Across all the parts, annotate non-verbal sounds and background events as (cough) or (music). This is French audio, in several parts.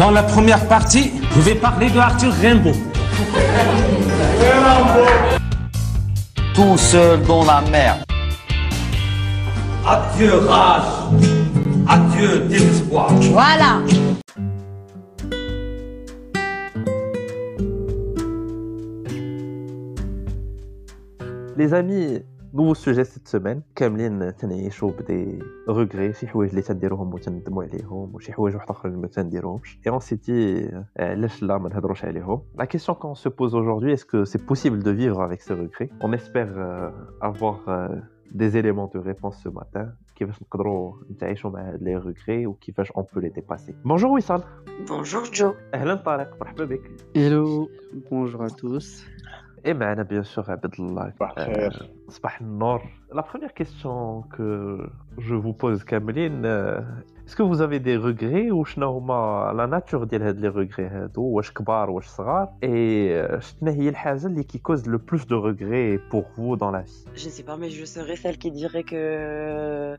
Dans la première partie, je vais parler de Arthur Rimbaud. Tout seul dans la mer. Adieu rage. Adieu désespoir. Voilà. Les amis, nouveau sujet cette semaine كاملين تنعيشوا بدي ريغري شي حوايج اللي تنديروهم وتندموا عليهم وشي حوايج واحد اخرين ما تنديروهمش et on s'est dit علاش لا ما نهضروش عليهم la question qu'on se pose aujourd'hui est-ce que c'est possible de vivre avec ces regrets on espère euh, avoir euh, des éléments de réponse ce matin كيفاش نقدروا نتعايشوا مع هاد لي ريغري وكيفاش on peut les dépasser bonjour وصال Bonjour Joe. اهلا طارق مرحبا بك Hello, bonjour à tous. Et معنا bien sûr عبد الله صباح الخير. Euh, صباح النور. La première question que je vous pose Cameline, euh, est-ce que vous avez des regrets ou شنو هما la nature ديال هاد les regrets هادو واش كبار واش صغار et euh, شنو هي الحاجة اللي qui cause le plus de regrets pour vous dans la vie Je sais pas, mais je serais celle qui dirait que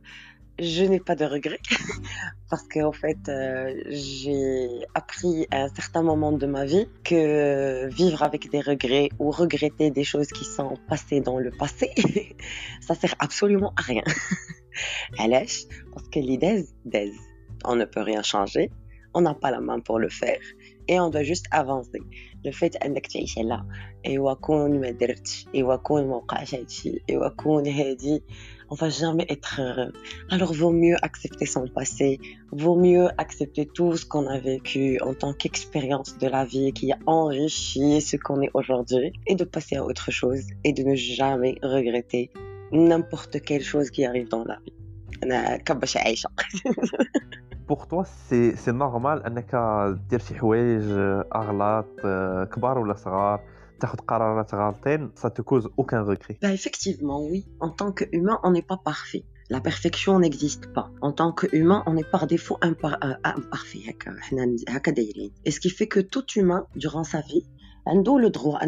je n'ai pas de regrets. (laughs) Parce qu'en fait, euh, j'ai appris à un certain moment de ma vie que vivre avec des regrets ou regretter des choses qui sont passées dans le passé, (laughs) ça sert absolument à rien. (laughs) Alash, parce que l'idée, des, on ne peut rien changer, on n'a pas la main pour le faire et on doit juste avancer. Le fait انك تعيش là ايوا كون ما درتش ايوا كون ما وقعش هادشي ايوا كون هادي on va jamais être heureux. Alors vaut mieux accepter son passé, vaut mieux accepter tout ce qu'on a vécu en tant qu'expérience de la vie qui a enrichi ce qu'on est aujourd'hui et de passer à autre chose et de ne jamais regretter n'importe quelle chose qui arrive dans la vie. (laughs) Pour toi, c'est normal ça te cause aucun regret. Bah, effectivement, oui. En tant qu'humain, on n'est pas parfait. La perfection n'existe pas. En tant qu'humain, on est par défaut euh, imparfait. Et ce qui fait que tout humain, durant sa vie, a le droit à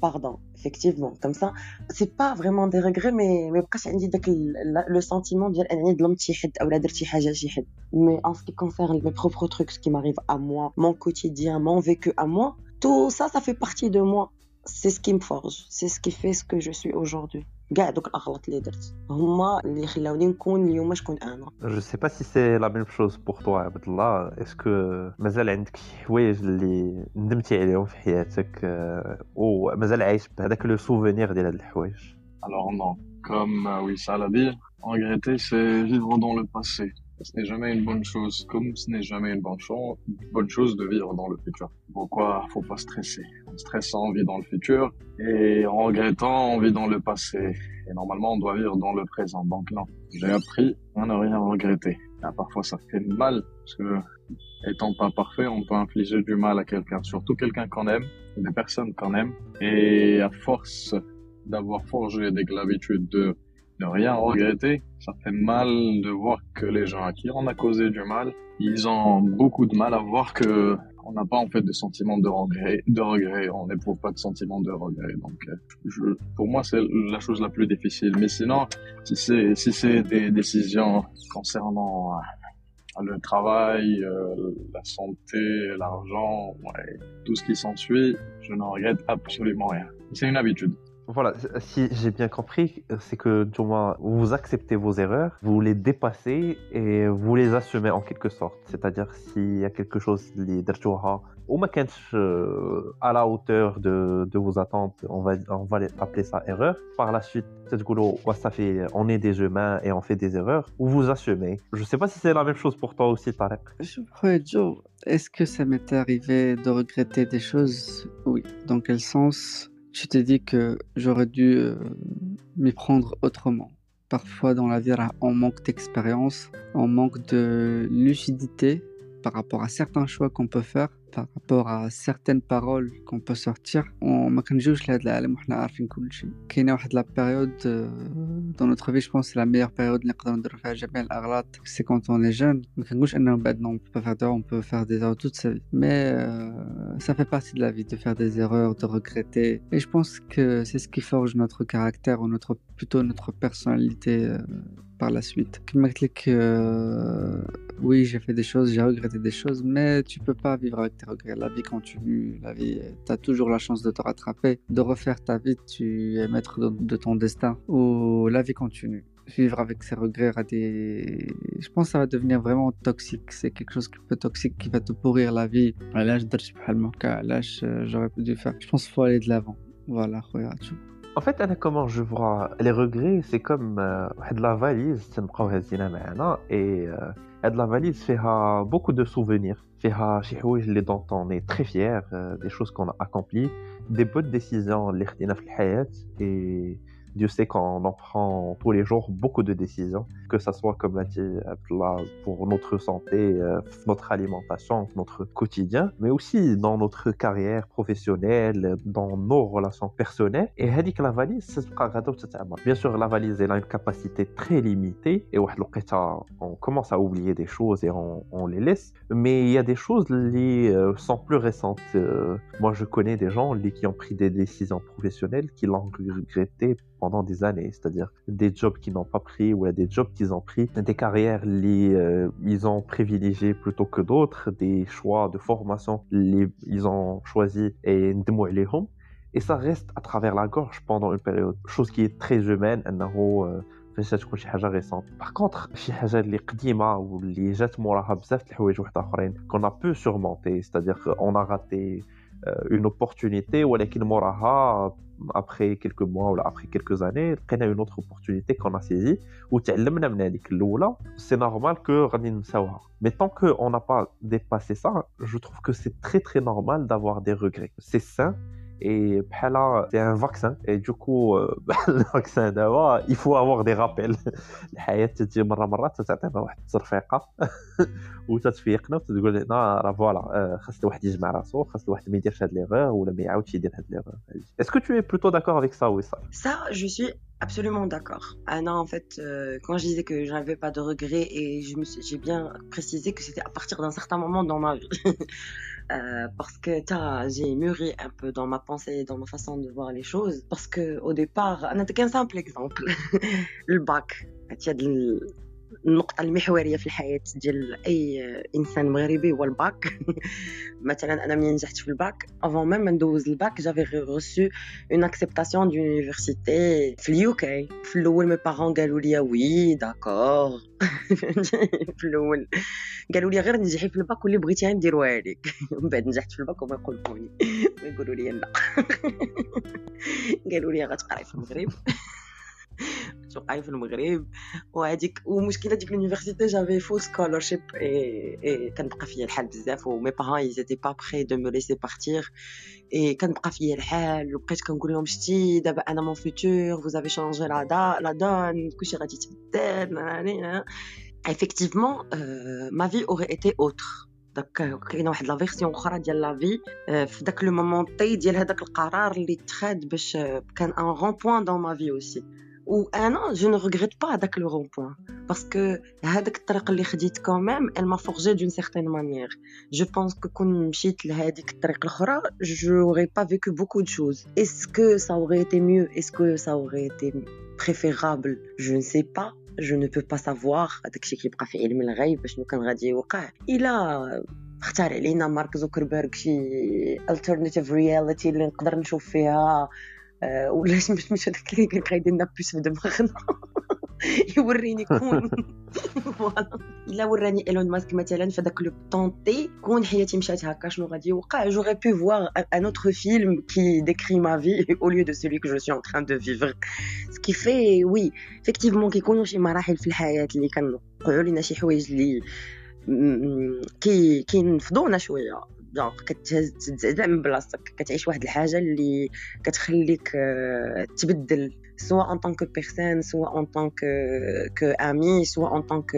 pardon, effectivement. Comme ça, c'est pas vraiment des regrets, mais, mais presque, le sentiment de l'homme Mais en ce qui concerne mes propres trucs, ce qui m'arrive à moi, mon quotidien, mon vécu à moi, tout ça, ça fait partie de moi. C'est ce qui me forge, c'est ce qui fait ce que je suis aujourd'hui. كاع دوك الأغلاط اللي درت. هما اللي خلاوني نكون اليوم شكون أنا. Je sais pas si c'est la même chose pour toi Abdallah. Est-ce que مازال عندك شي حوايج اللي ندمتي عليهم في حياتك؟ ومازال عايش بهذاك لو سوفونير ديال هاد الحوايج؟ Alors non, comme euh, Wissal a dit, regretter c'est vivre dans le passé. Ce n'est jamais une bonne chose, comme ce n'est jamais une bonne chose, bonne chose de vivre dans le futur. Pourquoi faut pas stresser? En stressant, on vit dans le futur, et en regrettant, on vit dans le passé. Et normalement, on doit vivre dans le présent. Donc non, j'ai appris à ne rien regretter. Ah, parfois, ça fait mal, parce que étant pas parfait, on peut infliger du mal à quelqu'un, surtout quelqu'un qu'on aime, des personnes qu'on aime. Et à force d'avoir forgé que l'habitude de ne rien regretter, ça fait mal de voir que les gens à qui on a causé du mal, ils ont beaucoup de mal à voir que on n'a pas en fait de sentiment de regret, de regret, on n'éprouve pas de sentiment de regret. Donc, euh, je, pour moi, c'est la chose la plus difficile. Mais sinon, si c'est si c'est des décisions concernant euh, le travail, euh, la santé, l'argent, ouais, tout ce qui s'ensuit, je n'en regrette absolument rien. C'est une habitude. Voilà, si j'ai bien compris, c'est que du moins, vous acceptez vos erreurs, vous les dépassez et vous les assumez en quelque sorte. C'est-à-dire s'il y a quelque chose qui ou ma à la hauteur de, vos attentes, on va, on va appeler ça erreur. Par la suite, cette bah, ça fait, on est des humains et on fait des erreurs, ou vous assumez. Je ne sais pas si c'est la même chose pour toi aussi, Tarek. Je Joe, est-ce que ça m'est arrivé de regretter des choses? Oui. Dans quel sens? Tu te dis que j'aurais dû euh, m'y prendre autrement. Parfois dans la vie, on manque d'expérience, on manque de lucidité par rapport à certains choix qu'on peut faire par rapport à certaines paroles qu'on peut sortir وما كنجيوش لهذا العالم وحنا عارفين كل شيء كاينه واحد لا بيريود dans notre vie je pense c'est la meilleure période اللي نقدروا نديروا فيها جميع الاغلاط c'est quand on est jeune ما كنقولش انه بعد non on peut pas faire d'erreur on peut faire des erreurs toute sa vie mais euh, ça fait partie de la vie de faire des erreurs de regretter et je pense que c'est ce qui forge notre caractère ou notre plutôt notre personnalité euh, par la suite. Comme euh, oui, j'ai fait des choses, j'ai regretté des choses, mais tu peux pas vivre avec tes regrets. La vie continue, la vie, tu as toujours la chance de te rattraper, de refaire ta vie, tu es maître de, ton destin, ou la vie continue. Vivre avec ses regrets, des... je pense que ça va devenir vraiment toxique. C'est quelque chose qui peut toxique, qui va te pourrir la vie. Là, je j'aurais pu faire. Je pense qu'il faut aller de l'avant. Voilà, regarde. En fait, Anna, comment je vois les regrets, c'est comme euh, de la valise, c'est et euh, de la valise fait beaucoup de souvenirs. Fait les dont on est très fier, euh, des choses qu'on a accomplies, des bonnes décisions, et Dieu sait qu'on en prend tous les jours beaucoup de décisions, que ce soit, comme l'a dit Abdullah, pour notre santé, euh, notre alimentation, notre quotidien, mais aussi dans notre carrière professionnelle, dans nos relations personnelles. Et que la valise, c'est Bien sûr, la valise, elle a une capacité très limitée, et on commence à oublier des choses et on, les laisse. Mais il y a des choses qui euh, sont plus récentes. Euh, moi, je connais des gens qui ont pris des décisions professionnelles qui l'ont regretté pendant des années, c'est-à-dire des jobs qu'ils n'ont pas pris ou des jobs qu'ils ont pris, des carrières les, euh, ils ont privilégié plutôt que d'autres, des choix de formation les, ils ont choisi et et ça reste à travers la gorge pendant une période, chose qui est très humaine, فاش تكون شي حاجه ريسونت باغ كونطخ شي حاجه اللي قديمه واللي جات موراها بزاف د الحوايج واحد اخرين كون بو سورمونتي ستادير اون ا غاتي اون اوبورتونيتي ولكن موراها après quelques mois ou après quelques années, on a une autre opportunité qu'on a saisie ou c'est normal que Mais tant qu'on n'a pas dépassé ça, je trouve que c'est très très normal d'avoir des regrets. C'est sain et là, c'est un vaccin. Et du coup, euh, (laughs) le vaccin d'abord, il faut avoir des rappels. الحياة تجي مرة مرات تعطينا واحد الترفيقة وتتفيقنا وتقول لنا راه فوالا خاص الواحد يجمع راسو خاص الواحد ما يديرش هاد ليغور ولا ما يعاودش يدير هاد ليغور Est-ce que tu es plutôt d'accord avec ça, Wissal Ça, je suis absolument d'accord. Ah non, en fait, euh, quand je disais que je n'avais pas de regrets et je me j'ai bien précisé que c'était à partir d'un certain moment dans ma vie. (laughs) Euh, parce que j'ai mûri un peu dans ma pensée, dans ma façon de voir les choses. Parce que au départ, on qu'un simple exemple, (laughs) le bac. النقطة المحورية في الحياة ديال أي إنسان مغربي هو الباك. (laughs) مثلا أنا ملي نجحت في الباك؟ افون ميم ندوز الباك جافي ريسو اون اكسبتاسيون دونيفرسيتي في اليوكي في الأول مي بارون قالوا لي وي داكور (laughs) في الأول قالوا لي غير نجحي في الباك واللي بغيتي نديروها لك (laughs) من بعد نجحت في الباك وما يقولوني. ما يقولوا لي لا. قالوا لي غتقراي في المغرب. (laughs) توقعي في المغرب وهذيك ومشكله ديك لونيفرسيتي جافي فول سكولرشيب اي كنبقى فيا الحال بزاف ومي بارون ايزيتي با بري دو مو ليسي بارتير اي كنبقى فيا الحال وبقيت كنقول لهم شتي دابا انا مون فوتور فوز افي شونجي لا دا لا دون كلشي غادي يتبدل effectivement euh, ma vie aurait été autre داك كاينه واحد لا فيرسيون اخرى ديال لا في في داك لو مومونتي ديال هذاك القرار اللي اتخذ باش كان ان رون بوين دون ما في اوسي ou un an, je ne regrette pas avec le rond-point. Parce que quand même, elle m'a forgé d'une certaine manière. Je pense que quand je n'aurais pas vécu beaucoup de choses. Est-ce que ça aurait été mieux Est-ce que ça aurait été préférable Je ne sais pas. Je ne peux pas savoir. Il a اختار علينا مارك زوكربيرغ شي alternative reality اللي نقدر نشوف فيها ولاش مش مش هذاك اللي كان قايد لنا بوس في دماغنا يوريني كون فوالا الا وراني ايلون ماسك مثلا في داك لو طونتي كون حياتي مشات هكا شنو غادي يوقع جوغي بو فوار ان اوتر فيلم كي ديكري ما في (laughs) او ليو دو سولي كو جو سي ان تران دو فيفر سكي في وي افكتيفمون كيكونوا شي مراحل في الحياه اللي كنوقعوا لنا شي حوايج اللي كي كينفضونا شويه دونك كتهز تزعزع من بلاصتك كتعيش واحد الحاجه اللي كتخليك آه، تبدل سواء ان طونك بيرسون سواء ان طونك كو امي سواء ان طونك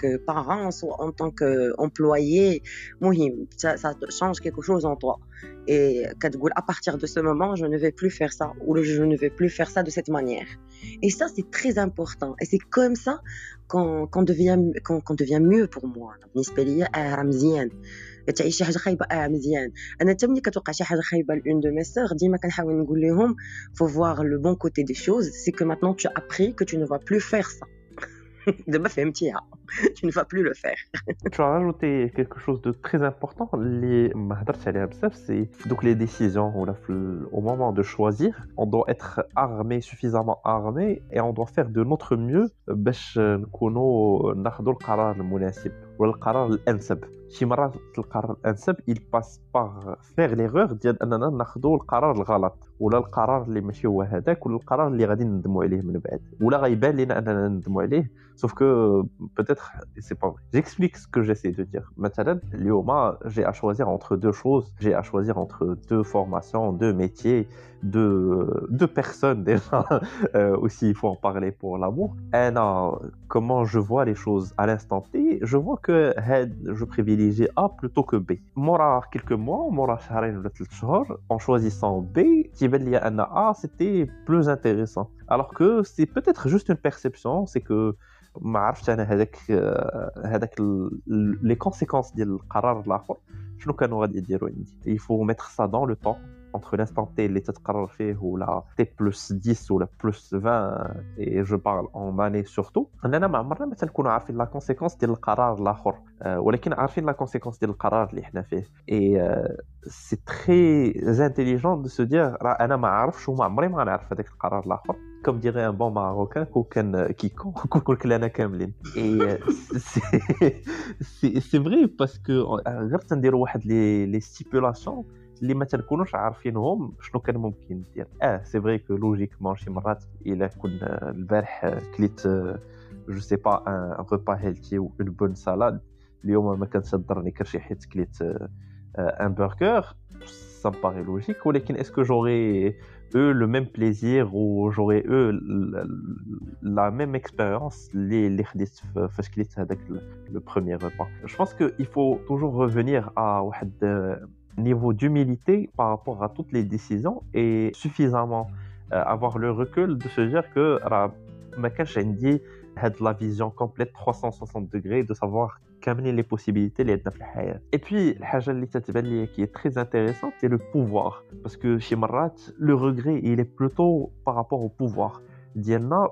كو بارون سواء ان طونك امبلويي مهم ça change quelque chose en toi et كتقول à partir de ce moment je ne vais plus faire ça ou je ne vais plus faire ça de cette manière et ça c'est très important et c'est comme ça qu'on qu'on devient qu'on qu'on devient mieux pour moi بالنسبه ليا راه مزيان تعيش شي حاجه خايبه اه مزيان انا حتى ملي كتوقع شي حاجه خايبه لون دو مي سور ديما كنحاول نقول لهم faut voir le bon côté des choses c'est que maintenant tu as appris que tu ne vas plus faire ça (laughs) دابا فهمتيها (laughs) tu ne vas plus le faire tu as rajouté quelque chose de très important اللي ما هضرتش عليها بزاف سي دوك les décisions ولا au moment de choisir on doit être armé suffisamment armé et on doit faire de notre mieux باش نكونوا ناخذوا القرار المناسب ولا القرار الانسب شي مرات القرار الانسب il passe par faire l'erreur ديال اننا ناخذوا القرار الغلط ولا القرار اللي ماشي هو هذاك ولا القرار اللي غادي ندموا عليه من بعد ولا غيبان لنا اننا ندموا عليه sauf que peut-être c'est pas vrai j'explique ce que j'essaie de dire مثلا اليوم j'ai à choisir entre deux choses j'ai à choisir entre deux formations deux métiers deux, deux personnes (laughs) déjà euh, aussi il faut en parler pour l'amour انا comment je vois les choses à l'instant T je vois que je privilégie A plutôt que B مورا quelques mois مورا شهرين ولا ثلاث شهور en choisissant B تيبان لي ان A c'était plus intéressant alors que c'est peut-être juste une perception c'est que ما عرفتش انا هذاك هذاك لي كونسيكونس ديال القرار الاخر شنو كانوا غادي يديروا عندي il faut mettre ça dans le temps entre l'instant T اللي تتقرر فيه ولا T plus 10 ولا plus 20 et je parle en année surtout اننا ما عمرنا ما تنكونوا عارفين لا كونسيكونس ديال القرار الاخر ولكن عارفين لا كونسيكونس ديال القرار اللي حنا فيه اي سي تري انتيليجون دو سو دير راه انا ما عارفش وما عمري ما غنعرف هذاك القرار الاخر كوم ديغي ان بون ماروكان كون كان كيكون كون كلنا كاملين (laughs) اي (laughs) سي سي فري باسكو غير تنديروا واحد لي لي ستيبولاسيون اللي ما تنكونوش عارفينهم شنو كان ممكن ندير اه سي فري كو لوجيكمون شي مرات الا كنا البارح كليت جو سي با ان روبا هيلتي و اون بون سالاد اليوم ما كنصدرني كرشي حيت كليت ان برجر ça me paraît logique ولكن est-ce que j'aurais eu le même plaisir ou j'aurais eu la même expérience اللي اللي خديت فاش كليت هذاك le premier repas je pense que il faut toujours revenir à واحد niveau d'humilité par rapport à toutes les décisions et suffisamment euh, avoir le recul de se dire que Makash a de la vision complète 360 degrés de savoir qu'amener les possibilités les et puis qui est très intéressante c'est le pouvoir. Parce que chez Marat le regret il est plutôt par rapport au pouvoir. d'Yelna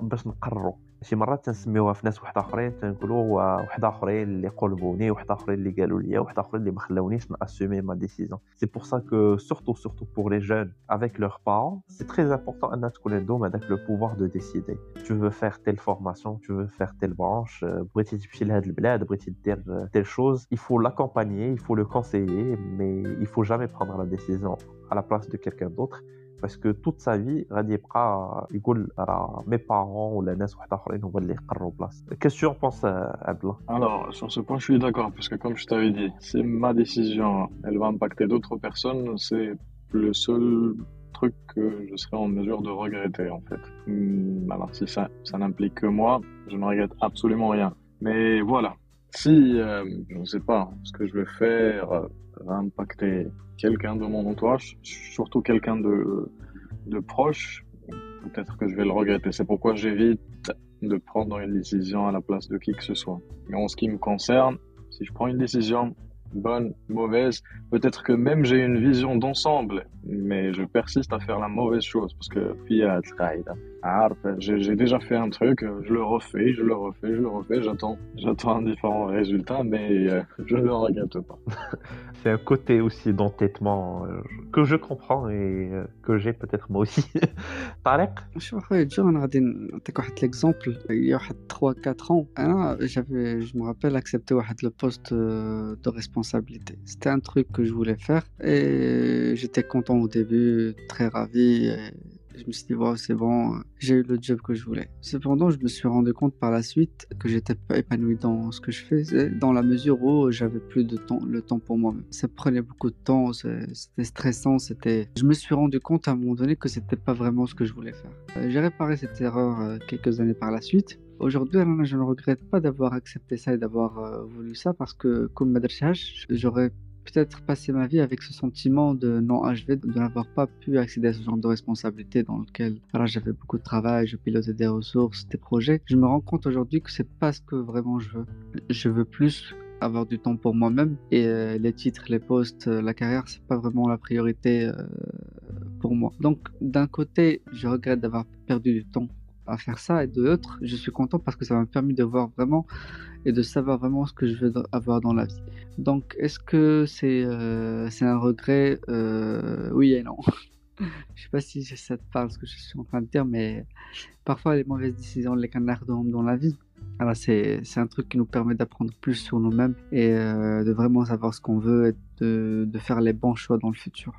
شي مرات تنسميوها في ناس واحد اخرين تنقولوا واحد اخرين اللي قلبوني واحد اخرين اللي قالوا لي واحد اخرين اللي ما خلاونيش ناسومي ما ديسيزون سي بور سا كو سورتو سورتو بور لي جون افيك لور بارون سي تري امبورطون ان تكون عندهم هذاك لو بوفوار دو ديسيدي tu veux faire telle formation tu veux faire telle branche بغيتي تمشي لهاد البلاد بغيتي دير telle chose il faut l'accompagner il faut le conseiller mais il faut jamais prendre la décision à la place de quelqu'un d'autre parce que toute sa vie غادي يبقى يقول راه مي بارون ولا ناس واحد اخرين هما اللي يقرروا بلاصه qu'est-ce que tu en penses Abdallah alors sur ce point je suis d'accord parce que comme je t'avais dit si ma décision elle va impacter d'autres personnes c'est le seul truc que je serai en mesure de regretter en fait alors si ça ça n'implique que moi je ne regrette absolument rien mais voilà si euh, je ne sais pas ce que je vais faire va impacter quelqu'un de mon entourage, surtout quelqu'un de, de proche, peut-être que je vais le regretter. C'est pourquoi j'évite de prendre une décision à la place de qui que ce soit. Mais en ce qui me concerne, si je prends une décision, bonne, mauvaise, peut-être que même j'ai une vision d'ensemble, mais je persiste à faire la mauvaise chose parce que j'ai déjà fait un truc, je le refais, je le refais, je le refais, j'attends, j'attends un différent résultat, mais je ne le regrette pas. (laughs) C'est un côté aussi d'entêtement que je comprends et que j'ai peut-être moi aussi. (laughs) Tarek شوف اخويا جو انا غادي نعطيك واحد ليكزومبل il y a واحد 3 4 ans انا j'avais je me rappelle accepté واحد le poste de responsabilité c'était un truc que je voulais faire et j'étais content au début très ravi et Je me suis dit, c'est bon, j'ai eu le job que je voulais. Cependant, je me suis rendu compte par la suite que j'étais pas épanoui dans ce que je faisais, dans la mesure où j'avais plus de temps, le temps pour moi-même. Ça prenait beaucoup de temps, c'était stressant, c'était. Je me suis rendu compte à un moment donné que c'était pas vraiment ce que je voulais faire. Euh, j'ai réparé cette erreur euh, quelques années par la suite. Aujourd'hui, je ne regrette pas d'avoir accepté ça et d'avoir euh, voulu ça parce que, comme Madrashah, j'aurais peut-être passé ma vie avec ce sentiment de non-HV, de n'avoir pas pu accéder à ce genre de responsabilité dans lequel j'avais beaucoup de travail, je pilotais des ressources, des projets. Je me rends compte aujourd'hui que c'est pas ce que vraiment je veux. Je veux plus avoir du temps pour moi-même et euh, les titres, les postes, euh, la carrière, c'est pas vraiment la priorité euh, pour moi. Donc d'un côté, je regrette d'avoir perdu du temps à faire ça et de l'autre, je suis content parce que ça m'a permis de voir vraiment et de savoir vraiment ce que je veux avoir dans la vie. Donc, est-ce que c'est euh, c'est un regret? Euh, Oui et non. (laughs) je sais pas si ça te parle ce que je suis en train de dire, mais parfois les mauvaises décisions, les canards dans la vie, alors c'est un truc qui nous permet d'apprendre plus sur nous-mêmes et euh, de vraiment savoir ce qu'on veut et de, de, faire les bons choix dans le futur.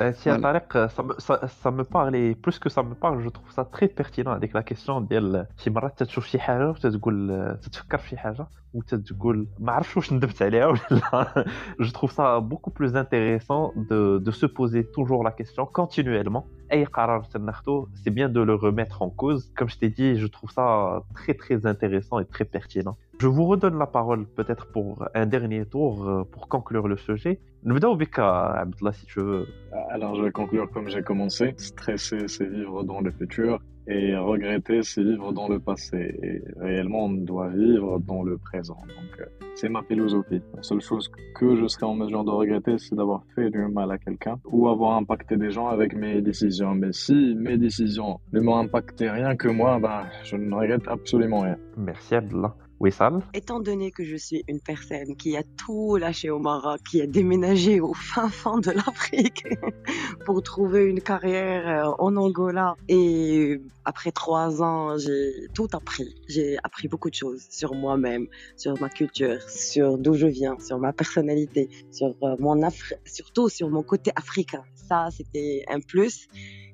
Euh, si voilà. ça, me, ça, ça, me parle et plus que ça me parle, je trouve ça très pertinent avec la question ديال شي مرات تتشوف شي حاجه وتتقول تتفكر في شي حاجه وتتقول ما عرفتش واش ندمت عليها ولا لا je trouve ça beaucoup plus intéressant de, de se poser toujours la question continuellement اي قرار تناخذو c'est bien de le remettre en cause comme je t'ai dit je trouve ça très très intéressant et très pertinent Je vous redonne la parole peut-être pour un dernier tour euh, pour conclure le sujet. Nous venons avec Abdullah si tu veux. Alors je vais conclure comme j'ai commencé. Stresser, c'est vivre dans le futur. Et regretter, c'est vivre dans le passé. Et réellement, on doit vivre dans le présent. Donc, euh, c'est ma philosophie. La seule chose que je serais en mesure de regretter, c'est d'avoir fait du mal à quelqu'un ou avoir impacté des gens avec mes décisions. Mais si mes décisions ne m'ont impacté rien que moi, ben, je ne regrette absolument rien. Merci, Abdullah. Oui, Sam? Étant donné que je suis une personne qui a tout lâché au Maroc, qui a déménagé au (laughs) fin fond de l'Afrique (laughs) pour trouver une carrière euh, en Angola et après trois ans, j'ai tout appris. J'ai appris beaucoup de choses sur moi-même, sur ma culture, sur d'où je viens, sur ma personnalité, sur euh, mon Afri surtout sur mon côté africain. Ça, c'était un plus.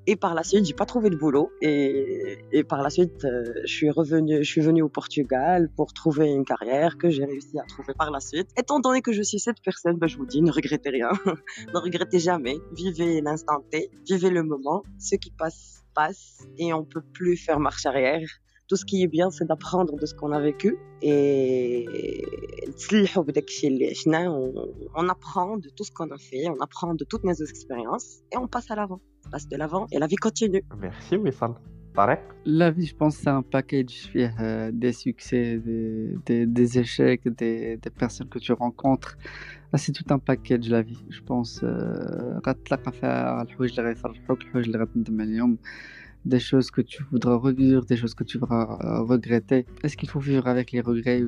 Et par la suite, j'ai pas trouvé de boulot. Et, par la suite, euh, je suis revenu, je suis venu au Portugal pour trouver une carrière que j'ai réussi à trouver par la suite. Étant donné que je suis cette personne, ben, je vous dis, ne regrettez rien. (laughs) ne regrettez jamais. Vivez l'instant T. Vivez le moment. Ce qui passe, Et on peut plus faire marche arrière tout ce qui est bien, c'est d'apprendre de ce qu'on a vécu et on apprend de tout ce qu'on a fait, on apprend de toutes nos expériences et on passe à l'avant passe de l'avant et la vie continue. Merci Wissam. La vie, je pense, c'est un package euh, des succès, des, des, des échecs, des, personnes que tu rencontres. Ah, c'est tout un package, la vie. Je pense, euh, des choses que tu voudras revivre, des choses que tu voudras euh, regretter. Est-ce qu'il faut vivre avec les regrets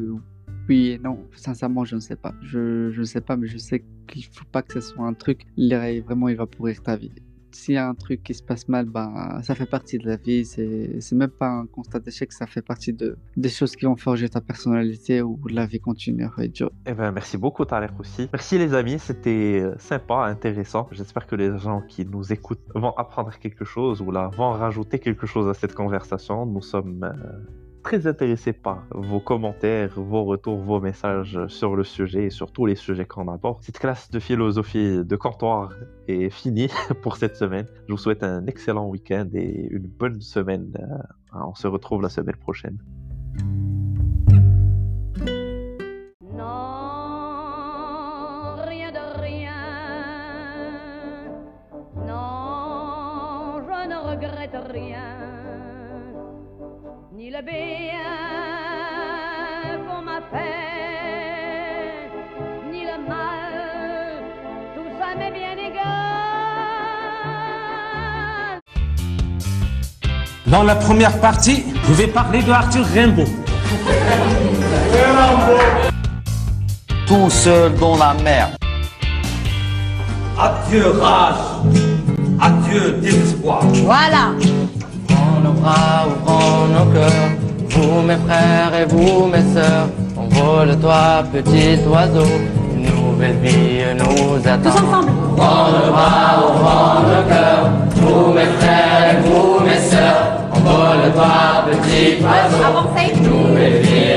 oui et non, sincèrement, je ne sais pas. Je ne sais pas, mais je sais qu'il ne faut pas que ce soit un truc, vraiment, il va pourrir ta vie s'il y a un truc qui se passe mal, ben, ça fait partie de la vie. C'est même pas un constat d'échec, ça fait partie de, des choses qui vont forger ta personnalité ou la vie continue. Eh ben, merci beaucoup, Tarek aussi. Merci, les amis. C'était euh, sympa, intéressant. J'espère que les gens qui nous écoutent vont apprendre quelque chose ou là, vont rajouter quelque chose à cette conversation. Nous sommes. Euh, très intéressé par vos commentaires, vos retours, vos messages sur le sujet et sur tous les sujets qu'on aborde. Cette classe de philosophie de comptoir est finie (laughs) pour cette semaine. Je vous souhaite un excellent week-end et une bonne semaine. Euh, on se retrouve la semaine prochaine. Dans la première partie, je vais parler de Arthur Rimbaud. Tout seul dans la mer. Adieu rage, adieu désespoir. Voilà nos bras, ouvrons nos cœurs. Vous mes frères et vous mes sœurs, envole-toi petit oiseau, une nouvelle vie nous attend. Tous ensemble. Ouvrons nos bras, ouvrons nos cœurs, vous mes frères et vous pour le droit petit oiseau, nous